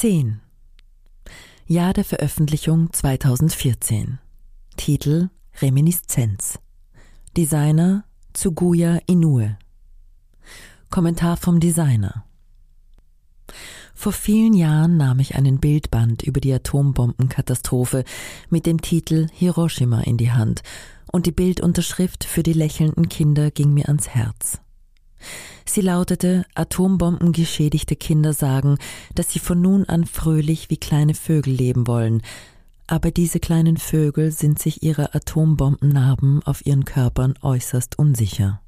10. Jahr der Veröffentlichung 2014. Titel Reminiszenz. Designer Tsuguya Inoue. Kommentar vom Designer. Vor vielen Jahren nahm ich einen Bildband über die Atombombenkatastrophe mit dem Titel Hiroshima in die Hand, und die Bildunterschrift für die lächelnden Kinder ging mir ans Herz. Sie lautete Atombombengeschädigte Kinder sagen, dass sie von nun an fröhlich wie kleine Vögel leben wollen, aber diese kleinen Vögel sind sich ihrer Atombombennarben auf ihren Körpern äußerst unsicher.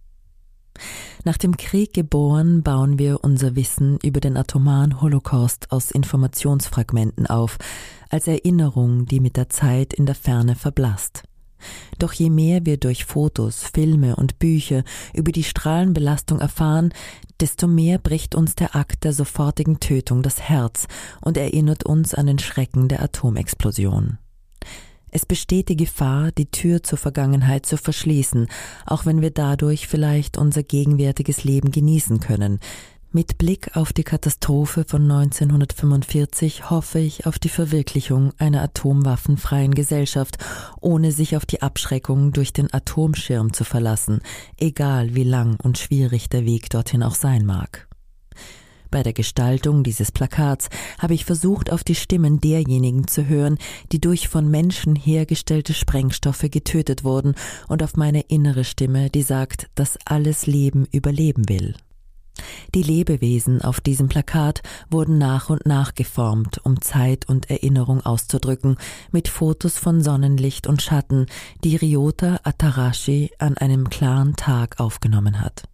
Nach dem Krieg geboren bauen wir unser Wissen über den atomaren Holocaust aus Informationsfragmenten auf, als Erinnerung, die mit der Zeit in der Ferne verblasst. Doch je mehr wir durch Fotos, Filme und Bücher über die Strahlenbelastung erfahren, desto mehr bricht uns der Akt der sofortigen Tötung das Herz und erinnert uns an den Schrecken der Atomexplosion. Es besteht die Gefahr, die Tür zur Vergangenheit zu verschließen, auch wenn wir dadurch vielleicht unser gegenwärtiges Leben genießen können. Mit Blick auf die Katastrophe von 1945 hoffe ich auf die Verwirklichung einer atomwaffenfreien Gesellschaft, ohne sich auf die Abschreckung durch den Atomschirm zu verlassen, egal wie lang und schwierig der Weg dorthin auch sein mag. Bei der Gestaltung dieses Plakats habe ich versucht, auf die Stimmen derjenigen zu hören, die durch von Menschen hergestellte Sprengstoffe getötet wurden, und auf meine innere Stimme, die sagt, dass alles Leben überleben will. Die Lebewesen auf diesem Plakat wurden nach und nach geformt, um Zeit und Erinnerung auszudrücken, mit Fotos von Sonnenlicht und Schatten, die Ryota Atarashi an einem klaren Tag aufgenommen hat.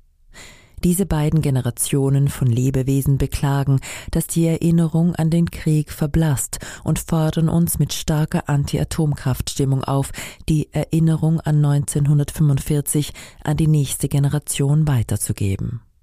Diese beiden Generationen von Lebewesen beklagen, dass die Erinnerung an den Krieg verblasst und fordern uns mit starker Anti-Atomkraftstimmung auf, die Erinnerung an 1945 an die nächste Generation weiterzugeben.